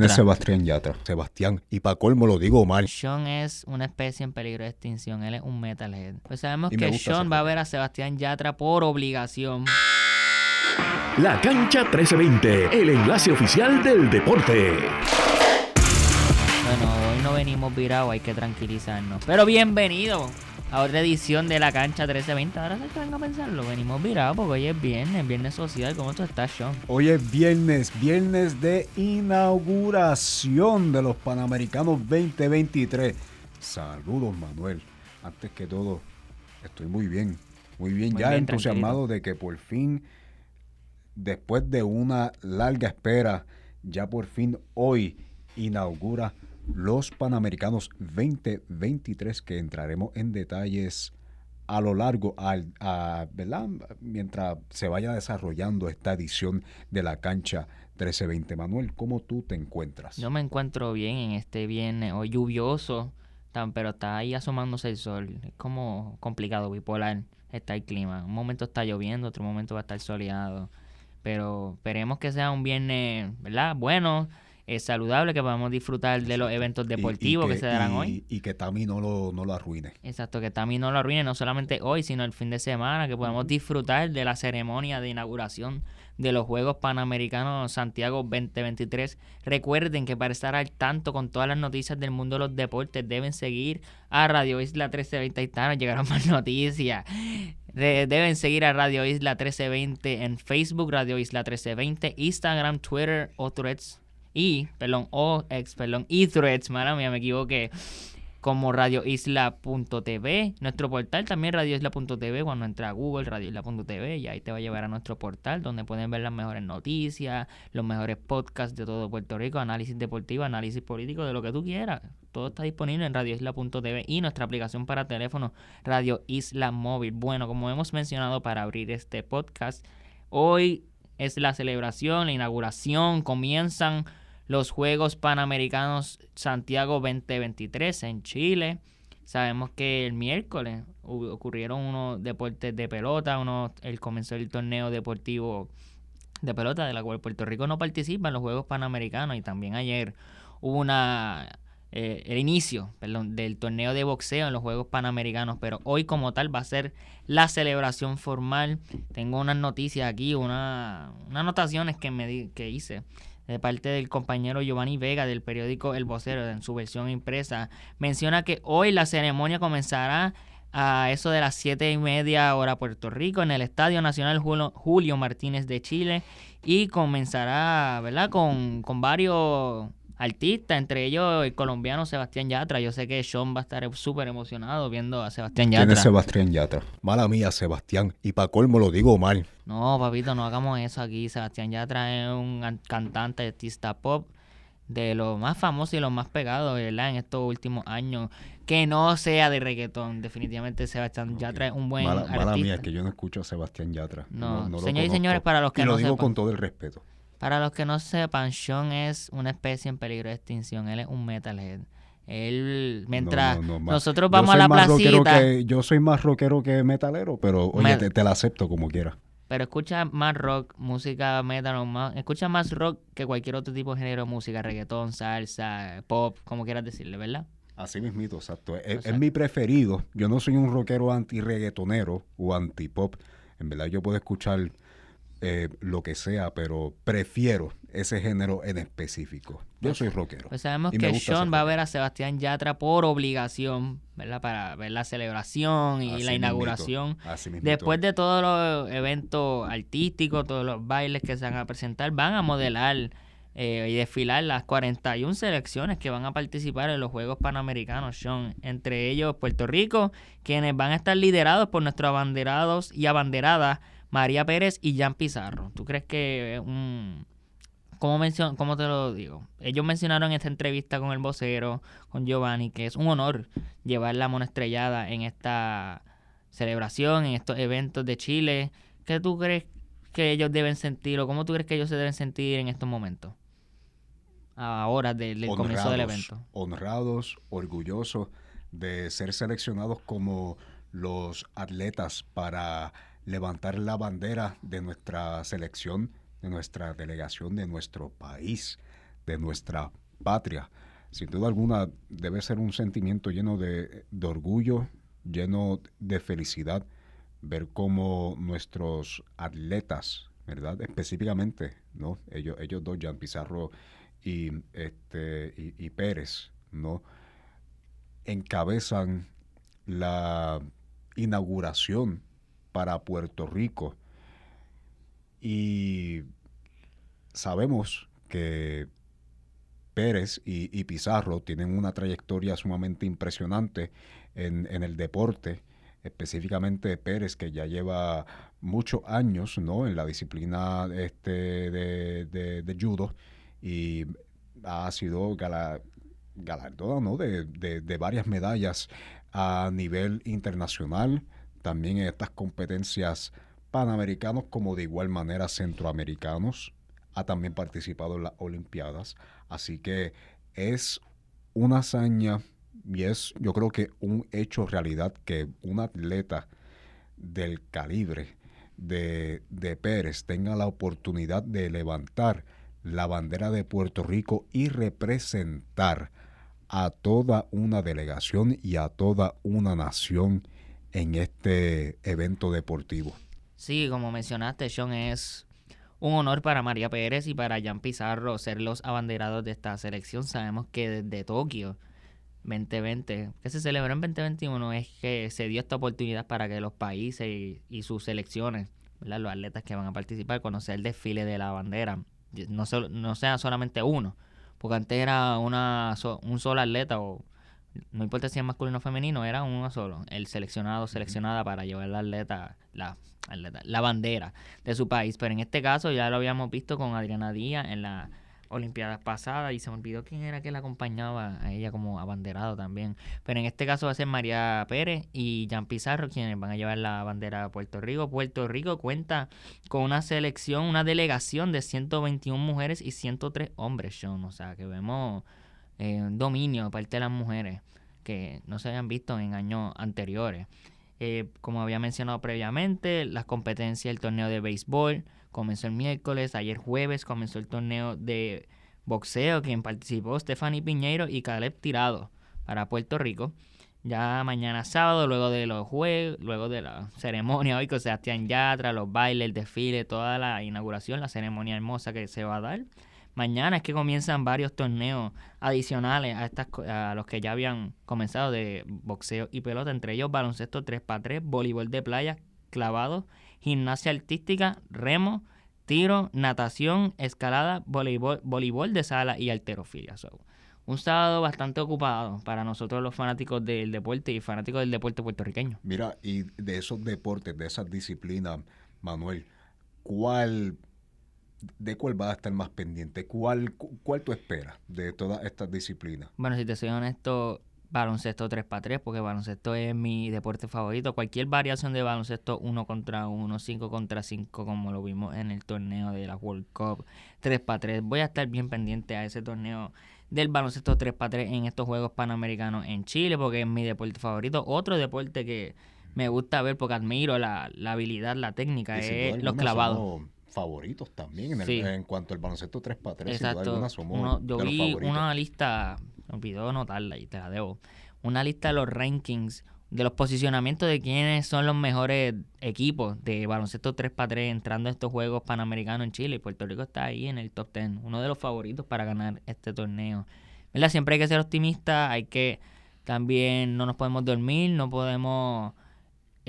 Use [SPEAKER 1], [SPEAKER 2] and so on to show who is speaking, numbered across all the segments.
[SPEAKER 1] Yatra.
[SPEAKER 2] ¿Quién es Sebastián Yatra? Sebastián. Y para colmo lo digo mal.
[SPEAKER 1] Sean es una especie en peligro de extinción. Él es un metalhead. Pues sabemos
[SPEAKER 2] Y
[SPEAKER 1] que Sean va a ver a Sebastián Yatra por obligación.
[SPEAKER 3] La Cancha 1320, el enlace oficial del deporte.
[SPEAKER 1] Bueno, hoy no venimos virados, hay que tranquilizarnos. Pero bienvenido a otra edición de la cancha 1320. Ahora que vengo a pensarlo. Venimos virados porque hoy es viernes, viernes social. ¿Cómo tú estás, Sean?
[SPEAKER 2] Hoy es viernes, viernes de inauguración de los Panamericanos 2023. Saludos, Manuel. Antes que todo, estoy muy bien. Muy bien,
[SPEAKER 1] Muy
[SPEAKER 2] ya
[SPEAKER 1] bien,
[SPEAKER 2] entusiasmado de que por fin, después de una larga espera, ya por fin hoy inaugura los Panamericanos 2023 que entraremos en detalles a lo largo, al, a- ¿verdad? mientras se vaya desarrollando esta edición de la cancha 1320. Manuel, ¿cómo tú te encuentras?
[SPEAKER 1] Yo me encuentro bien en este viernes, hoy lluvioso, pero está ahí asomándose el sol. Es como complicado, bipolar está el clima. Un momento está lloviendo, otro momento va a estar soleado. Pero esperemos que sea un viernes, ¿verdad? Bueno, eh, saludable, que podamos disfrutar de los eventos
[SPEAKER 2] Y- y
[SPEAKER 1] deportivos que, se darán
[SPEAKER 2] y-
[SPEAKER 1] hoy.
[SPEAKER 2] Y que Tami no lo, no lo arruine.
[SPEAKER 1] Exacto, que también no lo arruine, no solamente hoy, sino el fin de semana, que podamos disfrutar de la ceremonia de inauguración de los Juegos Panamericanos Santiago 2023. Recuerden que para estar al tanto con todas las noticias del mundo de los deportes deben seguir a Radio Isla 1320. Ahí está, nos llegaron más noticias. De- deben seguir a Radio Isla 1320 en Facebook, Radio Isla 1320, Instagram, Twitter o Threads. Y, perdón, o ex, perdón, y Threads, mala mía, me equivoqué como radioisla.tv, nuestro portal también radioisla.tv, cuando entra a Google radioisla.tv y ahí te va a llevar a nuestro portal donde pueden ver las mejores noticias, los mejores podcasts de todo Puerto Rico, análisis deportivo, análisis político, de lo que tú quieras. Todo está disponible en radioisla.tv y nuestra aplicación para teléfono Radio Isla Móvil. Bueno, como hemos mencionado para abrir este podcast, hoy es la celebración, la inauguración, comienzan los Juegos Panamericanos Santiago 2023 en Chile. Sabemos que el miércoles ocurrieron unos deportes de pelota, uno, el comenzó el torneo deportivo de pelota de la cual Puerto Rico no participa en los Juegos Panamericanos y también ayer hubo una eh, el inicio del torneo de boxeo en los Juegos Panamericanos, pero hoy como tal va a ser la celebración formal. Tengo unas noticias aquí, una, unas anotaciones que me que hice de parte del compañero Giovanni Vega del periódico El Vocero en su versión impresa. Menciona que hoy la ceremonia comenzará a eso de las siete y media hora Puerto Rico en el Estadio Nacional Julio, Martínez de Chile y comenzará, ¿verdad? Con, con varios artistas, entre ellos el colombiano Sebastián Yatra. Yo sé que Sean va a estar súper emocionado viendo a Sebastián
[SPEAKER 2] ¿Quién es
[SPEAKER 1] Yatra.
[SPEAKER 2] Sebastián Yatra? Mala mía, Sebastián. Y para colmo lo digo mal.
[SPEAKER 1] No, papito, no hagamos eso aquí. Sebastián Yatra es un an- cantante, artista pop de los más famosos y los más pegados, ¿verdad? En estos últimos años. Que no sea de reggaetón. Definitivamente Sebastián Yatra es un buen
[SPEAKER 2] Mala,
[SPEAKER 1] artista.
[SPEAKER 2] mala mía, es que yo no escucho a Sebastián Yatra.
[SPEAKER 1] No,
[SPEAKER 2] lo
[SPEAKER 1] señores y señores, para los que
[SPEAKER 2] y lo
[SPEAKER 1] no
[SPEAKER 2] digo
[SPEAKER 1] sepan.
[SPEAKER 2] con todo el respeto.
[SPEAKER 1] Para los que no sepan, Sean es una especie en peligro de extinción. Él es un metalhead. Él, mientras
[SPEAKER 2] No, no, no, ma-
[SPEAKER 1] nosotros vamos a la placita,
[SPEAKER 2] que- yo soy más rockero que metalero, pero oye, te, te la acepto como quiera.
[SPEAKER 1] pero escucha más rock, música metal, o más, escucha más rock que cualquier otro tipo de género de música, reggaetón, salsa, pop, como quieras decirle, ¿verdad?
[SPEAKER 2] Así mismito, exacto. Es, es mi preferido. Yo no soy un rockero anti-reggaetonero o anti-pop. En verdad yo puedo escuchar eh, lo que sea, pero prefiero ese género en específico. Yo soy rockero.
[SPEAKER 1] Pues sabemos que Sean va a ver a Sebastián Yatra por obligación, ¿verdad? Para ver la celebración y
[SPEAKER 2] Así
[SPEAKER 1] la
[SPEAKER 2] mismito,
[SPEAKER 1] inauguración.
[SPEAKER 2] así mismito.
[SPEAKER 1] Después de todos los eventos artísticos, todos los bailes que se van a presentar, van a modelar eh, y desfilar las 41 selecciones que van a participar en los Juegos Panamericanos, Sean. Entre ellos Puerto Rico, quienes van a estar liderados por nuestros abanderados y abanderadas María Pérez y Jan Pizarro. ¿Tú crees que es un... ¿Cómo, mencion ¿Cómo te lo digo? Ellos mencionaron en esta entrevista con el vocero, con Giovanni, que es un honor llevar la monoestrellada en esta celebración, en estos eventos de Chile. ¿Qué tú crees que ellos deben sentir o cómo tú crees que ellos se deben sentir en estos momentos? Ahora del, del comienzo del evento.
[SPEAKER 2] honrados, orgullosos de ser seleccionados como los atletas para levantar la bandera de nuestra selección, de nuestra delegación, de nuestro país. de nuestra patria. Sin duda alguna debe ser un sentimiento lleno de, orgullo, lleno de felicidad ver cómo nuestros atletas, ¿verdad? Específicamente, ¿no? Ellos, ellos dos, Jean Pizarro y, este, y, Pérez, ¿no? Encabezan la inauguración para Puerto Rico. Y sabemos que Pérez y, Pizarro tienen una trayectoria sumamente impresionante en, el deporte específicamente Pérez, que ya lleva muchos años ¿no? en la disciplina este de, judo y ha sido galardonado ¿no? de, varias medallas a nivel internacional, también en estas competencias panamericanos como de igual manera centroamericanos, ha también participado en las Olimpiadas, así que es una hazaña y es yo creo que un hecho realidad que un atleta del calibre de, de Pérez tenga la oportunidad de levantar la bandera de Puerto Rico y representar a toda una delegación y a toda una nación en este evento deportivo.
[SPEAKER 1] Sí, como mencionaste, Sean, es un honor para María Pérez y para Jan Pizarro ser los abanderados de esta selección. Sabemos que desde Tokio 2020, que se celebró en 2021, es que se dio esta oportunidad para que los países y, sus selecciones, los atletas que van a participar, conocer el desfile de la bandera, no, no sea solamente uno, porque antes era una un solo atleta o no importa si es masculino o femenino, era uno solo, el seleccionado seleccionada para llevar la atleta, la, la bandera de su país. Pero en este caso ya lo habíamos visto con Adriana Díaz en la Olimpiadas pasadas y se me olvidó quién era que la acompañaba a ella como abanderado también. Pero en este caso va a ser María Pérez y Jan Pizarro quienes van a llevar la bandera a Puerto Rico. Puerto Rico cuenta con una selección, una delegación de 121 mujeres y 103 hombres, Sean. O sea que vemos eh, dominio de parte de las mujeres que no se habían visto en años anteriores. Eh, como había mencionado previamente, las competencias del torneo de béisbol comenzó el miércoles, ayer jueves comenzó el torneo de boxeo, quien participó Stephanie Piñeiro y Caleb Tirado para Puerto Rico. Ya mañana sábado, luego de los juegos, luego de la ceremonia hoy con Sebastián Yatra, los bailes, el desfile, toda la inauguración, la ceremonia hermosa que se va a dar. Mañana es que comienzan varios torneos adicionales a, estas, a los que ya habían comenzado de boxeo y pelota, entre ellos baloncesto 3x3, voleibol de playa, clavado, gimnasia artística, remo, tiro, natación, escalada, voleibol, voleibol de sala y alterofilia. un sábado bastante ocupado para nosotros los fanáticos del deporte y fanáticos del deporte puertorriqueño.
[SPEAKER 2] Mira, y de esos deportes, de esas disciplinas, Manuel, ¿cuál ¿de cuál va a estar más pendiente? ¿Cuál, cuál tú esperas de todas estas disciplinas?
[SPEAKER 1] Bueno, si te soy honesto, baloncesto 3x3, porque baloncesto es mi deporte favorito. Cualquier variación de baloncesto 1 contra 1, 5 contra 5, como lo vimos en el torneo de la World Cup 3x3. Voy a estar bien pendiente a ese torneo del baloncesto 3x3 en estos Juegos Panamericanos en Chile, porque es mi deporte favorito. Otro deporte que me gusta ver porque admiro la, habilidad, la técnica, es los clavados
[SPEAKER 2] favoritos también en, en, cuanto al baloncesto 3x3.
[SPEAKER 1] Exacto. Somos yo vi una lista, me olvidó anotarla y te la debo. Una lista de los rankings, de los posicionamientos de quiénes son los mejores equipos de baloncesto 3x3 entrando a estos Juegos Panamericanos en Chile. Y Puerto Rico está ahí en el top 10, uno de los favoritos para ganar este torneo. ¿Verdad? Siempre hay que ser optimista, hay que también no nos podemos dormir, no podemos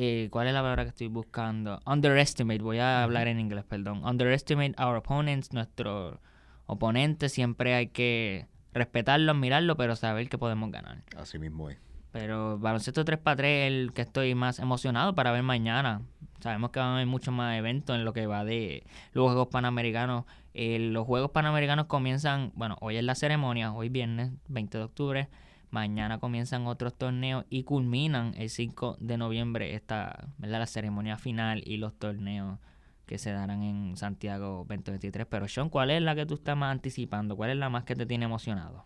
[SPEAKER 1] eh, ¿cuál es la palabra que estoy buscando? Underestimate, voy a hablar en inglés, perdón. Underestimate our opponents, nuestro oponente, siempre hay que respetarlo, admirarlo, pero saber que podemos ganar.
[SPEAKER 2] Así mismo es.
[SPEAKER 1] Pero baloncesto 3x3 el que estoy más emocionado para ver mañana. Sabemos que van a haber muchos más eventos en lo que va de los Juegos Panamericanos. Eh, los Juegos Panamericanos comienzan, bueno, hoy es la ceremonia, hoy viernes 20 de octubre. Mañana comienzan otros torneos y culminan el 5 de noviembre esta, ¿verdad? la ceremonia final y los torneos que se darán en Santiago 2023. Pero Sean, ¿cuál es la que tú estás más anticipando? ¿Cuál es la más que te tiene emocionado?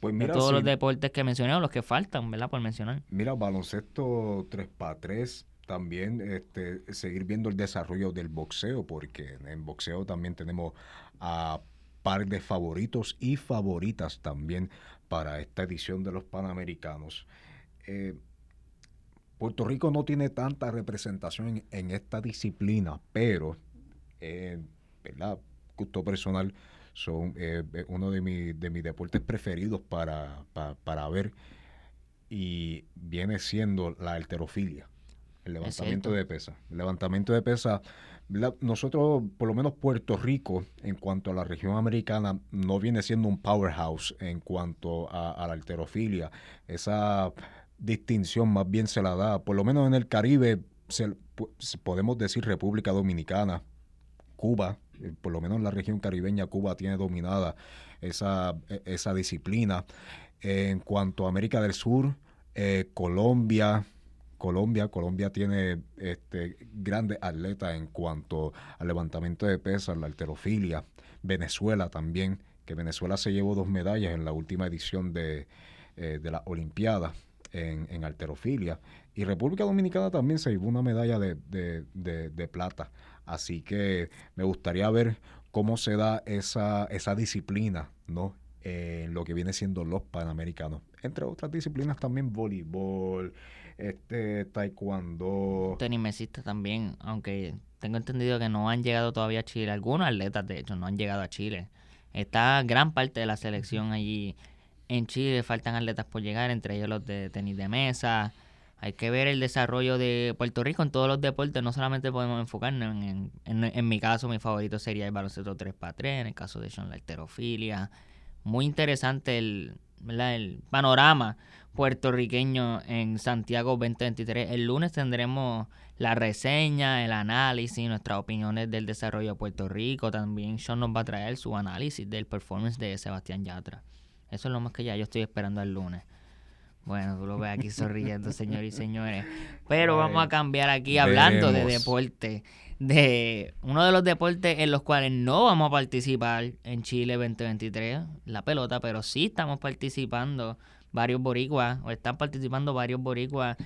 [SPEAKER 1] Pues mira, de todos los deportes que mencioné o los que faltan, ¿verdad? Por mencionar.
[SPEAKER 2] Mira, baloncesto 3x3, también este, seguir viendo el desarrollo del boxeo, porque en boxeo también tenemos a par de favoritos y favoritas también para esta edición de los Panamericanos. Eh, Puerto Rico no tiene tanta representación en, esta disciplina, pero, eh, ¿verdad? Gusto personal, son eh, uno de, de mis deportes preferidos para, para, ver y viene siendo la alterofilia, el levantamiento de pesa. El levantamiento de pesa nosotros, por lo menos Puerto Rico, en cuanto a la región americana, no viene siendo un powerhouse en cuanto a, la alterofilia. Esa distinción más bien se la da, por lo menos en el Caribe, podemos decir República Dominicana, Cuba, eh, por lo menos en la región caribeña, Cuba tiene dominada esa, e, esa disciplina. En cuanto a América del Sur, eh, Colombia, Colombia. Colombia tiene este, grandes atletas en cuanto al levantamiento de pesas, la alterofilia. Venezuela también, que Venezuela se llevó dos medallas en la última edición de, eh, de la Olimpiada en, en, alterofilia. Y República Dominicana también se llevó una medalla de, de, plata. Así que me gustaría ver cómo se da esa, esa disciplina, ¿no? En lo que viene siendo los panamericanos. Entre otras disciplinas también voleibol, este taekwondo.
[SPEAKER 1] Tenis mesista también, aunque tengo entendido que no han llegado todavía a Chile. Algunos atletas, de hecho, no han llegado a Chile. Está gran parte de la selección allí en Chile. Faltan atletas por llegar, entre ellos los de tenis de mesa. Hay que ver el desarrollo de Puerto Rico en todos los deportes. No solamente podemos enfocarnos en, en, mi caso, mi favorito sería el baloncesto 3x3. En el caso de Sean, la alterofilia. Muy interesante el, el panorama puertorriqueño en Santiago 2023. El lunes tendremos la reseña, el análisis, nuestras opiniones del desarrollo de Puerto Rico. También Sean nos va a traer su análisis del performance de Sebastián Yatra. Eso es lo más que ya yo estoy esperando el lunes. Bueno, tú lo ves aquí sonriendo, señores y señores. Pero vamos a cambiar aquí hablando de deporte. De uno de los deportes en los cuales no vamos a participar en Chile 2023, la pelota, pero sí estamos participando varios boricuas, o están participando varios boricuas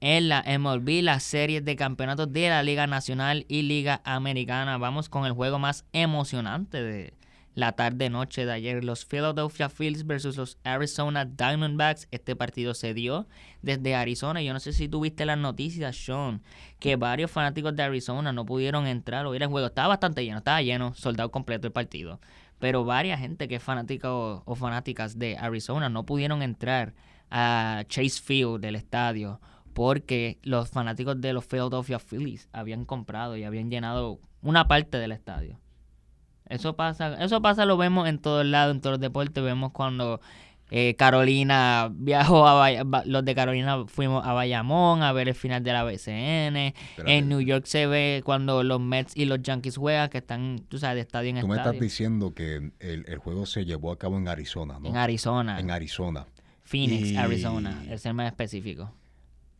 [SPEAKER 1] en la MLB, las series de campeonatos de la Liga Nacional y Liga Americana. Vamos con el juego más emocionante de la tarde-noche de ayer. Los Philadelphia Phillies versus los Arizona Diamondbacks. Este partido se dio desde Arizona. Yo no sé si tuviste las noticias, Sean, que varios fanáticos de Arizona no pudieron entrar o ir al juego. Estaba bastante lleno, estaba lleno, soldado completo el partido pero varias gente que es fanática o, fanáticas de Arizona no pudieron entrar a Chase Field del estadio porque los fanáticos de los Philadelphia Phillies habían comprado y habían llenado una parte del estadio. Eso pasa, eso pasa, lo vemos en todos lados, en todos los deportes, vemos cuando eh, Carolina viajó a los de Carolina fuimos a Bayamón a ver el final de la BCN. En New York se ve cuando los Mets y los Yankees juegan, que están, tú sabes, de estadio en
[SPEAKER 2] estadio. Tú me estás diciendo que el, juego se llevó a cabo en Arizona, ¿no?
[SPEAKER 1] En Arizona.
[SPEAKER 2] En Arizona.
[SPEAKER 1] Phoenix, Arizona, el ser más específico.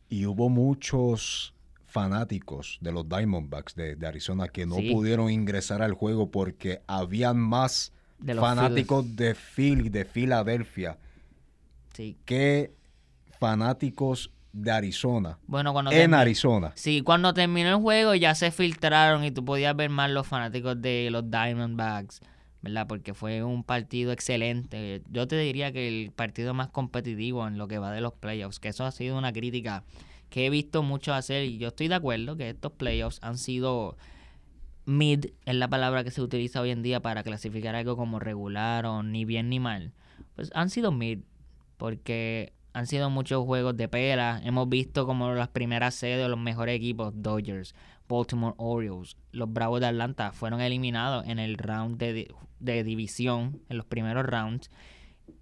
[SPEAKER 2] Y hubo muchos fanáticos de los Diamondbacks de, Arizona que no pudieron ingresar al juego porque habían más fanáticos de Philly, de Filadelfia, sí. que fanáticos de Arizona.
[SPEAKER 1] Bueno, cuando
[SPEAKER 2] en Arizona.
[SPEAKER 1] Sí, cuando terminó el juego ya se filtraron y tú podías ver más los fanáticos de los Diamondbacks, ¿verdad? Porque fue un partido excelente. Yo te diría que el partido más competitivo en lo que va de los playoffs, que eso ha sido una crítica que he visto mucho hacer y yo estoy de acuerdo que estos playoffs han sido mid es la palabra que se utiliza hoy en día para clasificar algo como regular o ni bien ni mal. Pues han sido mid porque han sido muchos juegos de pera. Hemos visto como las primeras sedes de los mejores equipos, Dodgers, Baltimore Orioles, los Bravos de Atlanta, fueron eliminados en el round de, de división, en los primeros rounds.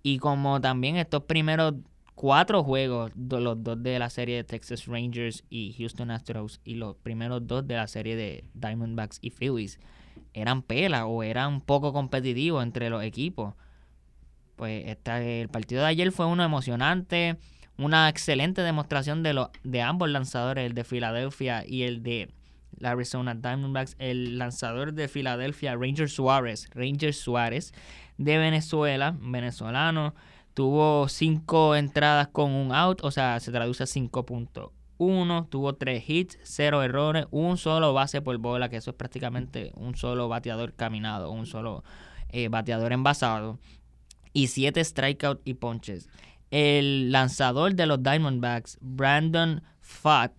[SPEAKER 1] Y como también estos primeros cuatro juegos, los dos de la serie de Texas Rangers y Houston Astros y los primeros dos de la serie de Diamondbacks y Phillies eran pela o eran poco competitivos entre los equipos. Pues el partido de ayer fue uno emocionante, una excelente demostración de, lo, de ambos lanzadores, el de Filadelfia y el de la Arizona Diamondbacks, el lanzador de Filadelfia, Ranger Suárez, Ranger Suárez de Venezuela, venezolano, Tuvo cinco entradas con un out, o sea, se traduce a 5.1. Tuvo tres hits, cero errores, un solo base por bola, que eso es prácticamente un solo bateador caminado, un solo eh, bateador envasado y 7 strikeouts y ponches. El lanzador de los Diamondbacks, Brandon Fat,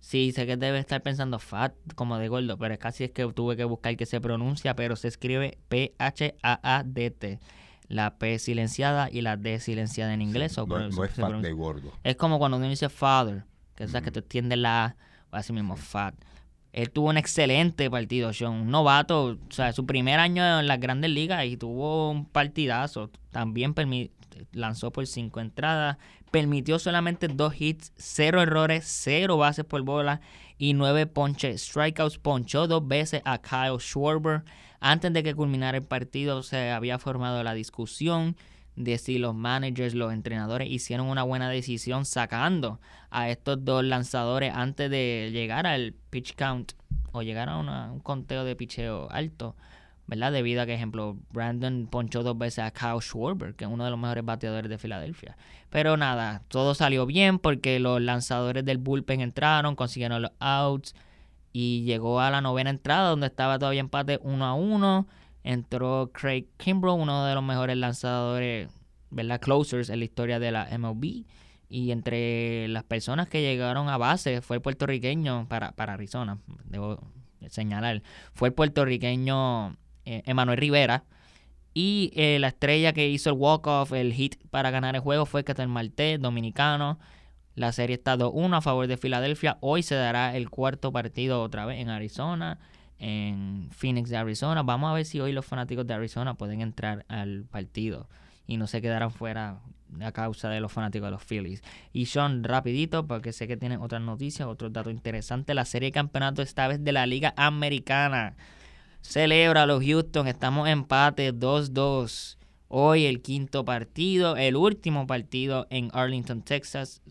[SPEAKER 1] sí, sé que debe estar pensando Fat como de gordo, pero casi es que tuve que buscar que se pronuncia, pero se escribe P-H-A-A-D-T la P silenciada y la D silenciada en inglés.
[SPEAKER 2] no, es fat de gordo.
[SPEAKER 1] Es como cuando uno dice father, que es que te extiende la así mismo fat. Él tuvo un excelente partido, Sean. Un novato, o sea, su primer año en las grandes ligas y tuvo un partidazo. También lanzó por cinco entradas, permitió solamente dos hits, cero errores, cero bases por bola y nueve ponches. Strikeouts ponchó dos veces a Kyle Schwarber. Antes de que culminara el partido se había formado la discusión de si los managers, los entrenadores hicieron una buena decisión sacando a estos dos lanzadores antes de llegar al pitch count o llegar a un conteo de picheo alto, ¿verdad? Debido a que, ejemplo, Brandon ponchó dos veces a Kyle Schwarber, que es uno de los mejores bateadores de Filadelfia. Pero nada, todo salió bien porque los lanzadores del bullpen entraron, consiguieron los outs y llegó a la novena entrada donde estaba todavía empate 1 a 1. Entró Craig Kimbrough, uno de los mejores lanzadores, ¿verdad? Closers en la historia de la MLB. Y entre las personas que llegaron a base fue puertorriqueño para, para Arizona, debo señalar. Fue puertorriqueño Emanuel Rivera. Y eh, la estrella que hizo el walk-off, el hit para ganar el juego fue Ketel Marte, dominicano. La serie está 2-1 a favor de Filadelfia. Hoy se dará el cuarto partido otra vez en Arizona, en Phoenix de Arizona. Vamos a ver si hoy los fanáticos de Arizona pueden entrar al partido y no se quedarán fuera a causa de los fanáticos de los Phillies. Y Sean, rapidito, porque sé que tienen otras noticias, otros datos interesantes. La serie de campeonato esta vez de la Liga Americana. Celebra los Houston, estamos empate 2-2. Hoy el quinto partido, el último partido en Arlington, Texas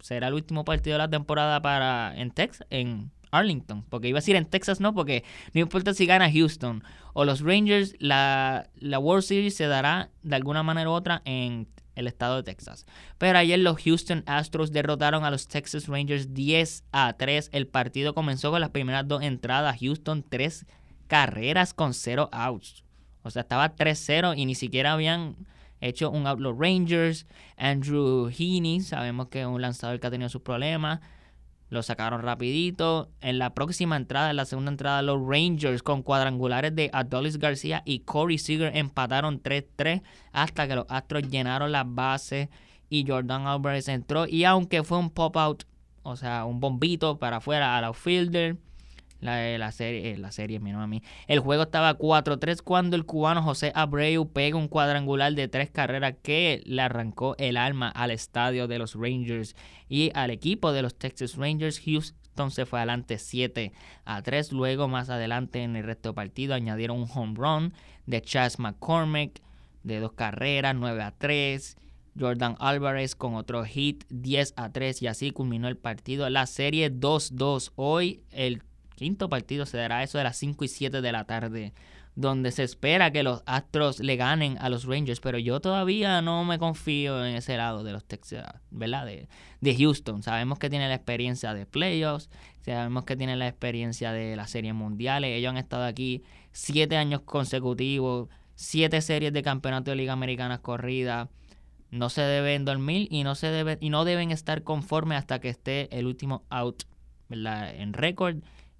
[SPEAKER 1] será el último partido de la temporada para en Texas, en Arlington, porque iba a decir en Texas no, porque no importa si gana Houston o los Rangers, la, la World Series se dará de alguna manera u otra en el estado de Texas. Pero ayer los Houston Astros derrotaron a los Texas Rangers 10 a 3. El partido comenzó con las primeras dos entradas. Houston tres carreras con cero outs. O sea, estaba 3-0 y ni siquiera habían hecho un out los Rangers. Andrew Heaney, sabemos que es un lanzador que ha tenido sus problemas. Lo sacaron rapidito. En la próxima entrada, en la segunda entrada, los Rangers con cuadrangulares de Adolis García y Corey Seager empataron 3-3 hasta que los Astros llenaron las bases y Jordan Alvarez entró. Y aunque fue un pop-out, o sea, un bombito para afuera al outfielder, la, la serie, eh, la serie, a mí. El juego estaba 4-3 cuando el cubano José Abreu pega un cuadrangular de tres carreras que le arrancó el alma al estadio de los Rangers y al equipo de los Texas Rangers. Houston se fue adelante 7 a 3. Luego, más adelante en el resto del partido, añadieron un home run de Chas McCormick de dos carreras, 9 a 3. Jordan Álvarez con otro hit 10 a 3 y así culminó el partido. La serie 2-2. Hoy el quinto partido se dará eso de las 5 y 7 de la tarde, donde se espera que los Astros le ganen a los Rangers, pero yo todavía no me confío en ese lado de los Texas, ¿verdad? De, Houston. Sabemos que tiene la experiencia de playoffs, sabemos que tiene la experiencia de las series mundiales. Ellos han estado aquí siete años consecutivos, siete series de campeonato de Liga Americana corrida. No se deben dormir y no se debe, y no deben estar conformes hasta que esté el último out ¿verdad? en récord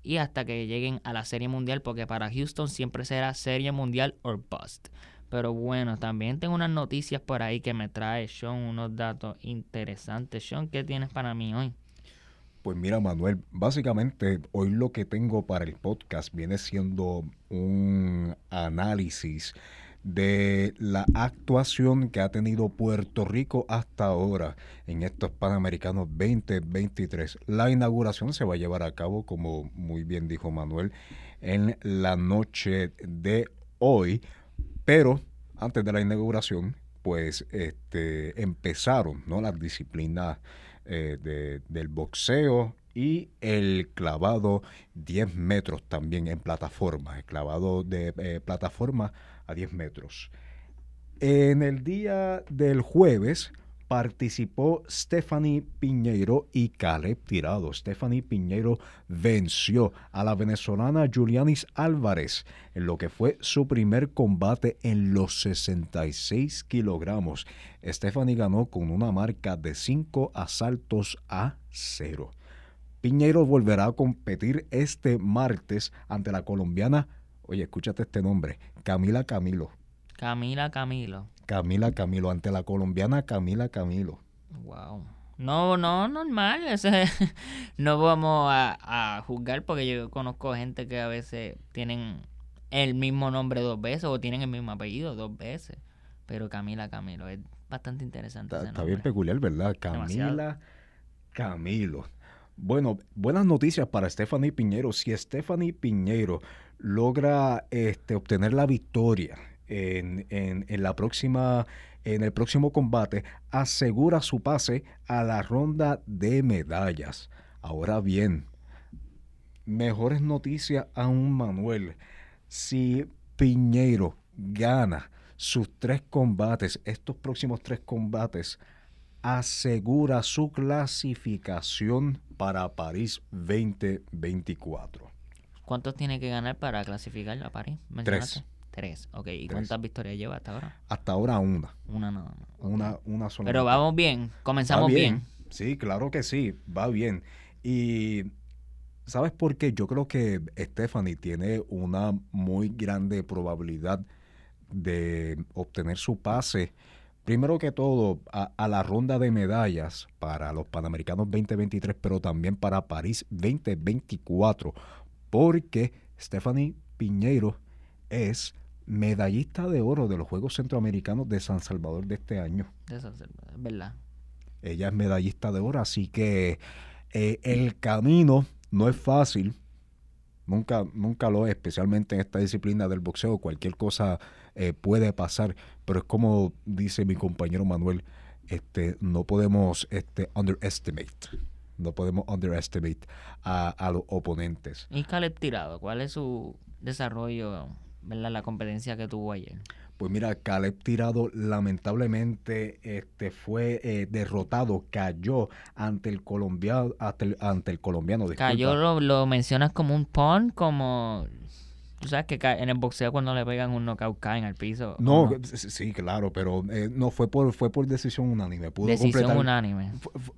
[SPEAKER 1] y hasta que lleguen a la Serie Mundial, porque para Houston siempre será Serie Mundial or bust. Pero bueno, también tengo unas noticias por ahí que me trae Sean, unos datos interesantes. Sean, ¿qué tienes para mí hoy?
[SPEAKER 2] Pues mira, Manuel, básicamente hoy lo que tengo para el podcast viene siendo un análisis de la actuación que ha tenido Puerto Rico hasta ahora en estos Panamericanos 2023. La inauguración se va a llevar a cabo, como muy bien dijo Manuel, en la noche de hoy, pero antes de la inauguración, pues este, empezaron ¿no? las disciplinas eh, del boxeo y el clavado 10 metros también en plataforma, el clavado de eh, plataforma a 10 metros. En el día del jueves, participó Stephanie Piñeiro y Caleb Tirado. Stephanie Piñeiro venció a la venezolana Julianis Álvarez en lo que fue su primer combate en los 66 kilogramos. Stephanie ganó con una marca de 5 asaltos a 0. Piñeiro volverá a competir este martes ante la colombiana, oye, escúchate este nombre, Camila Camilo.
[SPEAKER 1] Camila Camilo.
[SPEAKER 2] Camila Camilo, ante la colombiana Camila Camilo.
[SPEAKER 1] Wow. No, no, normal. No vamos a, a, juzgar porque yo conozco gente que a veces tienen el mismo nombre dos veces o tienen el mismo apellido dos veces. Pero Camila Camilo es bastante interesante.
[SPEAKER 2] Está,
[SPEAKER 1] ese
[SPEAKER 2] está bien peculiar, ¿verdad? Camila
[SPEAKER 1] Demasiado.
[SPEAKER 2] Camilo. Bueno, buenas noticias para Stephanie Piñero. Si Stephanie Piñero logra este, obtener la victoria en, en- en la próxima, en el próximo combate, asegura su pase a la ronda de medallas. Ahora bien, mejores noticias aún, Manuel. Si Piñeiro gana sus tres combates, estos próximos tres combates, asegura su clasificación para París 2024.
[SPEAKER 1] ¿Cuántos tiene que ganar para clasificar a París? ¿Mencionaste? Tres. Ok. ¿Y
[SPEAKER 2] Tres.
[SPEAKER 1] cuántas victorias lleva hasta ahora?
[SPEAKER 2] Hasta ahora una,
[SPEAKER 1] Una nada. Ok.
[SPEAKER 2] una, una sola.
[SPEAKER 1] Pero vamos bien. Comenzamos
[SPEAKER 2] Va
[SPEAKER 1] bien.
[SPEAKER 2] Sí, claro que sí, va bien. Y ¿sabes por qué? Yo creo que Stephanie tiene una muy grande probabilidad de obtener su pase, primero que todo, a, a la ronda de medallas para los Panamericanos 2023, pero también para París 2024, porque Stephanie Piñeiro es medallista de oro de los Juegos Centroamericanos de San Salvador de este año.
[SPEAKER 1] De eso es verdad.
[SPEAKER 2] Ella es medallista de oro, así que eh, el camino no es fácil. Nunca, nunca lo es, especialmente en esta disciplina del boxeo. Cualquier cosa eh, puede pasar, pero es como dice mi compañero Manuel, este, no podemos este, underestimate, no podemos underestimate a, a los oponentes.
[SPEAKER 1] ¿Y Caleb Tirado? ¿Cuál es su desarrollo, verdad, la competencia que tuvo ayer?
[SPEAKER 2] Pues mira, Caleb Tirado lamentablemente este, fue eh, derrotado, cayó ante el colombiano, ante el, ante el colombiano.
[SPEAKER 1] Cayó lo, lo mencionas como un pon, como... Tú sabes que en el boxeo cuando le pegan un knockout caen al piso. ¿o
[SPEAKER 2] No, sí, sí, claro, pero eh, no fue por fue por decisión unánime. Pudo
[SPEAKER 1] Decisión
[SPEAKER 2] completar,
[SPEAKER 1] unánime.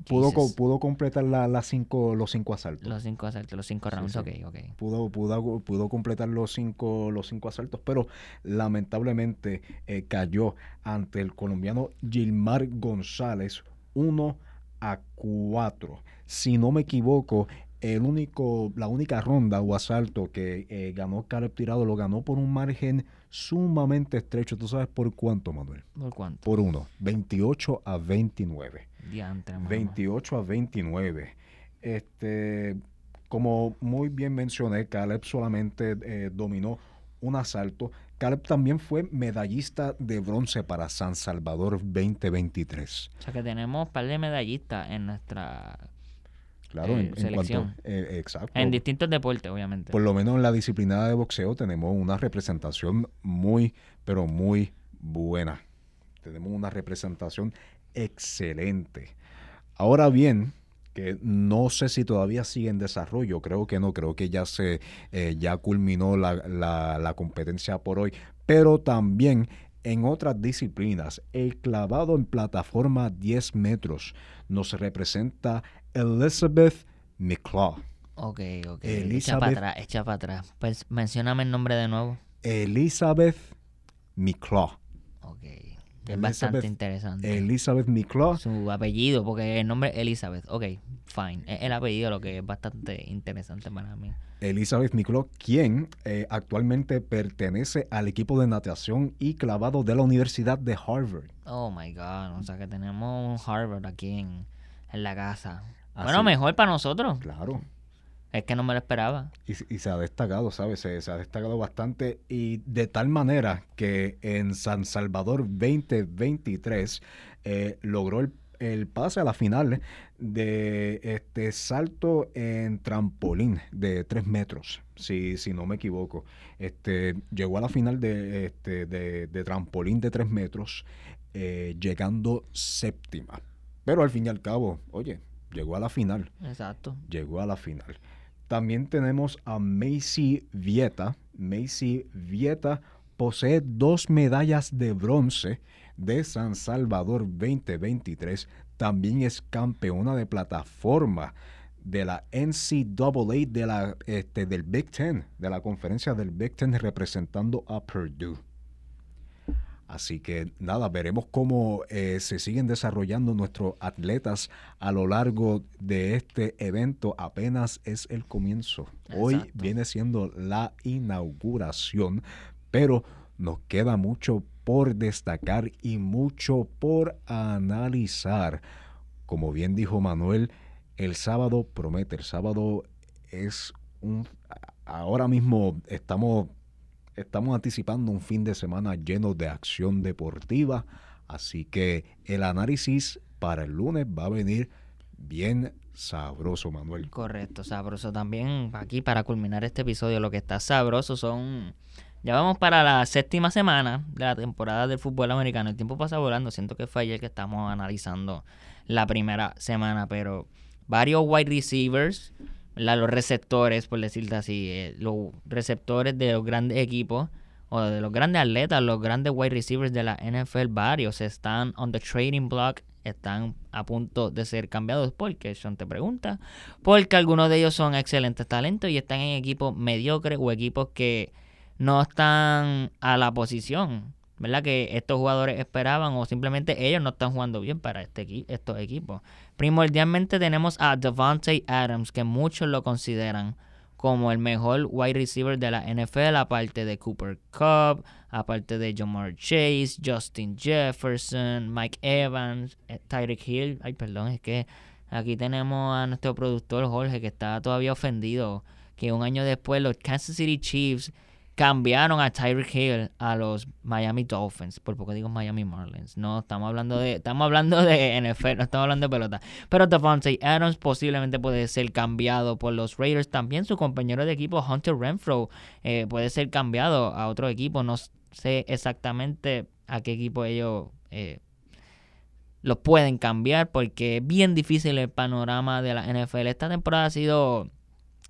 [SPEAKER 2] pudo, pudo completar la- las cinco, los cinco asaltos.
[SPEAKER 1] Los cinco asaltos, los cinco
[SPEAKER 2] Sí,
[SPEAKER 1] rounds,
[SPEAKER 2] sí.
[SPEAKER 1] ok, ok.
[SPEAKER 2] Pudo, pudo, pudo completar los cinco, los cinco asaltos, pero lamentablemente eh, cayó ante el colombiano Gilmar González 1 a 4. Si no me equivoco, el único, la única ronda o asalto que eh, ganó Caleb Tirado lo ganó por un margen sumamente estrecho. ¿Tú sabes por cuánto, Manuel?
[SPEAKER 1] ¿Por cuánto?
[SPEAKER 2] Por uno, 28 a 29.
[SPEAKER 1] Diantre, mano.
[SPEAKER 2] 28 a 29. Este, como muy bien mencioné, Caleb solamente eh, dominó un asalto. Caleb también fue medallista de bronce para San Salvador 2023.
[SPEAKER 1] O sea que tenemos un par de medallistas en nuestra...
[SPEAKER 2] Claro,
[SPEAKER 1] Eh,
[SPEAKER 2] en, en
[SPEAKER 1] selección.
[SPEAKER 2] cuanto. eh, exacto.
[SPEAKER 1] En distintos deportes, obviamente.
[SPEAKER 2] Por lo menos en la disciplina de boxeo tenemos una representación muy, pero muy buena. Tenemos una representación excelente. Ahora bien, que no sé si todavía sigue en desarrollo, creo que no, creo que ya se eh, ya culminó la, la- la competencia por hoy, pero también en otras disciplinas, el clavado en plataforma 10 metros nos representa Elizabeth McClaw.
[SPEAKER 1] Ok, ok. Echa
[SPEAKER 2] Elizabeth-
[SPEAKER 1] para atrás, echa para atrás. Pues mencióname el nombre de nuevo.
[SPEAKER 2] Elizabeth McClaw.
[SPEAKER 1] Es bastante interesante.
[SPEAKER 2] Elizabeth McClaw.
[SPEAKER 1] Su apellido, porque el nombre es Elizabeth. Ok, fine. Es el apellido lo que es bastante interesante para mí.
[SPEAKER 2] Elizabeth McClaw, quien eh, actualmente pertenece al equipo de natación y clavado de la Universidad de Harvard.
[SPEAKER 1] Oh my god. O sea que tenemos un Harvard aquí en, en la casa.
[SPEAKER 2] Así-
[SPEAKER 1] Bueno, mejor para nosotros.
[SPEAKER 2] Claro.
[SPEAKER 1] Es que no me lo esperaba.
[SPEAKER 2] Y, y se ha destacado, ¿sabes? Se, se ha destacado bastante y de tal manera que en San Salvador 2023 eh, logró el, el pase a la final de este salto en trampolín de 3 metros, si, si no me equivoco. Este, llegó a la final de, este, de, de trampolín de 3 metros eh, llegando séptima. Pero al fin y al cabo, oye, llegó a la final.
[SPEAKER 1] Exacto.
[SPEAKER 2] Llegó a la final. También tenemos a Macy Vieta. Macy Vieta posee dos medallas de bronce de San Salvador 2023. También es campeona de plataforma de la NCAA de la, este, del Big Ten, de la conferencia del Big Ten representando a Purdue. Así que nada, veremos cómo eh, se siguen desarrollando nuestros atletas a lo largo de este evento. Apenas es el comienzo. Hoy viene siendo la inauguración, pero nos queda mucho por destacar y mucho por analizar. Como bien dijo Manuel, el sábado promete, el sábado es un... Ahora mismo estamos, estamos anticipando un fin de semana lleno de acción deportiva, así que el análisis para el lunes va a venir bien sabroso, Manuel.
[SPEAKER 1] Correcto, sabroso también. Aquí para culminar este episodio, lo que está sabroso son... Ya vamos para la séptima semana de la temporada del fútbol americano. El tiempo pasa volando. Siento que fue ayer que estamos analizando la primera semana, pero varios wide receivers, los receptores, por decirte así, eh, los receptores de los grandes equipos o de los grandes atletas, los grandes wide receivers de la NFL, varios están on the trading block, están a punto de ser cambiados. porque Sean te pregunta? Porque algunos de ellos son excelentes talentos y están en equipos mediocres o equipos que no están a la posición ¿verdad? Que estos jugadores esperaban o simplemente ellos no están jugando bien para este estos equipos. Primordialmente tenemos a Devontae Adams, que muchos lo consideran como el mejor wide receiver de la NFL, aparte de Cooper Cup, aparte de Jamar Chase, Justin Jefferson, Mike Evans, eh, Tyreek Hill. Ay, perdón, es que aquí tenemos a nuestro productor Jorge que está todavía ofendido que un año después los Kansas City Chiefs cambiaron a Tyreek Hill a los Miami Dolphins. Por poco digo Miami Marlins. No, estamos hablando de estamos hablando de NFL, no estamos hablando de pelota. Pero Devontae Adams posiblemente puede ser cambiado por los Raiders. También su compañero de equipo Hunter Renfro eh, puede ser cambiado a otro equipo. No sé exactamente a qué equipo ellos eh, los pueden cambiar porque es bien difícil el panorama de la NFL. Esta temporada ha sido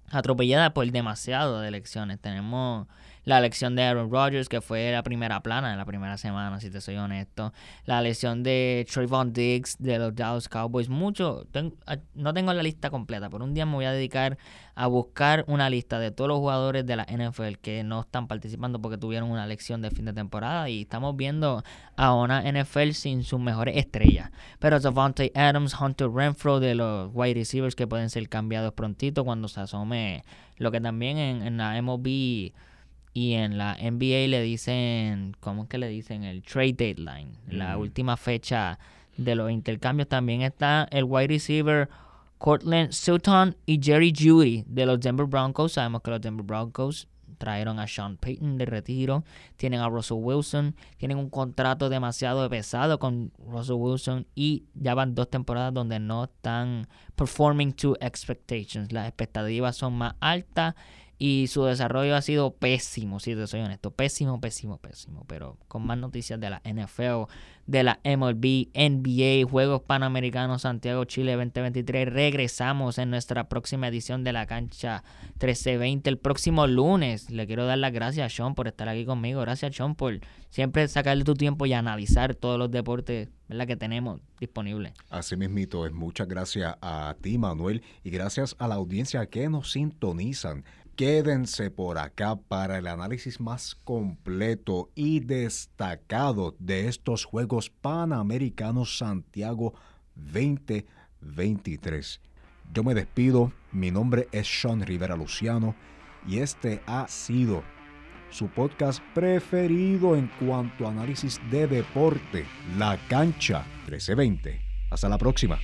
[SPEAKER 1] atropellada por demasiado de elecciones. Tenemos la elección de Aaron Rodgers, que fue la primera plana en la primera semana, si te soy honesto. La elección de Trayvon Diggs de los Dallas Cowboys. Mucho, ah, no tengo la lista completa, pero un día me voy a dedicar a buscar una lista de todos los jugadores de la NFL que no están participando porque tuvieron una elección de fin de temporada y estamos viendo a una NFL sin sus mejores estrellas. Pero Devontae Adams, Hunter Renfro de los wide receivers que pueden ser cambiados prontito cuando se asome lo que también en, en la MLB y en la NBA le dicen, ¿cómo es que le dicen? El trade deadline, la última fecha de los intercambios. También está el wide receiver Cortland Sutton y Jerry Judy de los Denver Broncos. Sabemos que los Denver Broncos trajeron a Sean Payton de retiro, tienen a Russell Wilson, tienen un contrato demasiado pesado con Russell Wilson y ya van dos temporadas donde no están performing to expectations. Las expectativas son más altas y su desarrollo ha sido pésimo, si te soy honesto. Pésimo, pésimo, pésimo. Pero con más noticias de la NFL, de la MLB, NBA, Juegos Panamericanos Santiago Chile 2023. Regresamos en nuestra próxima edición de la cancha 1320 el próximo lunes. Le quiero dar las gracias a Sean por estar aquí conmigo. Gracias, Sean, por siempre sacarle tu tiempo y analizar todos los deportes ¿verdad? que tenemos disponibles.
[SPEAKER 2] Así mismito es. Muchas gracias a ti, Manuel, y gracias a la audiencia que nos sintonizan. Quédense por acá para el análisis más completo y destacado de estos Juegos Panamericanos Santiago 2023. Yo me despido, mi nombre es Sean Rivera Luciano y este ha sido su podcast preferido en cuanto a análisis de deporte, La Cancha 1320. Hasta la próxima.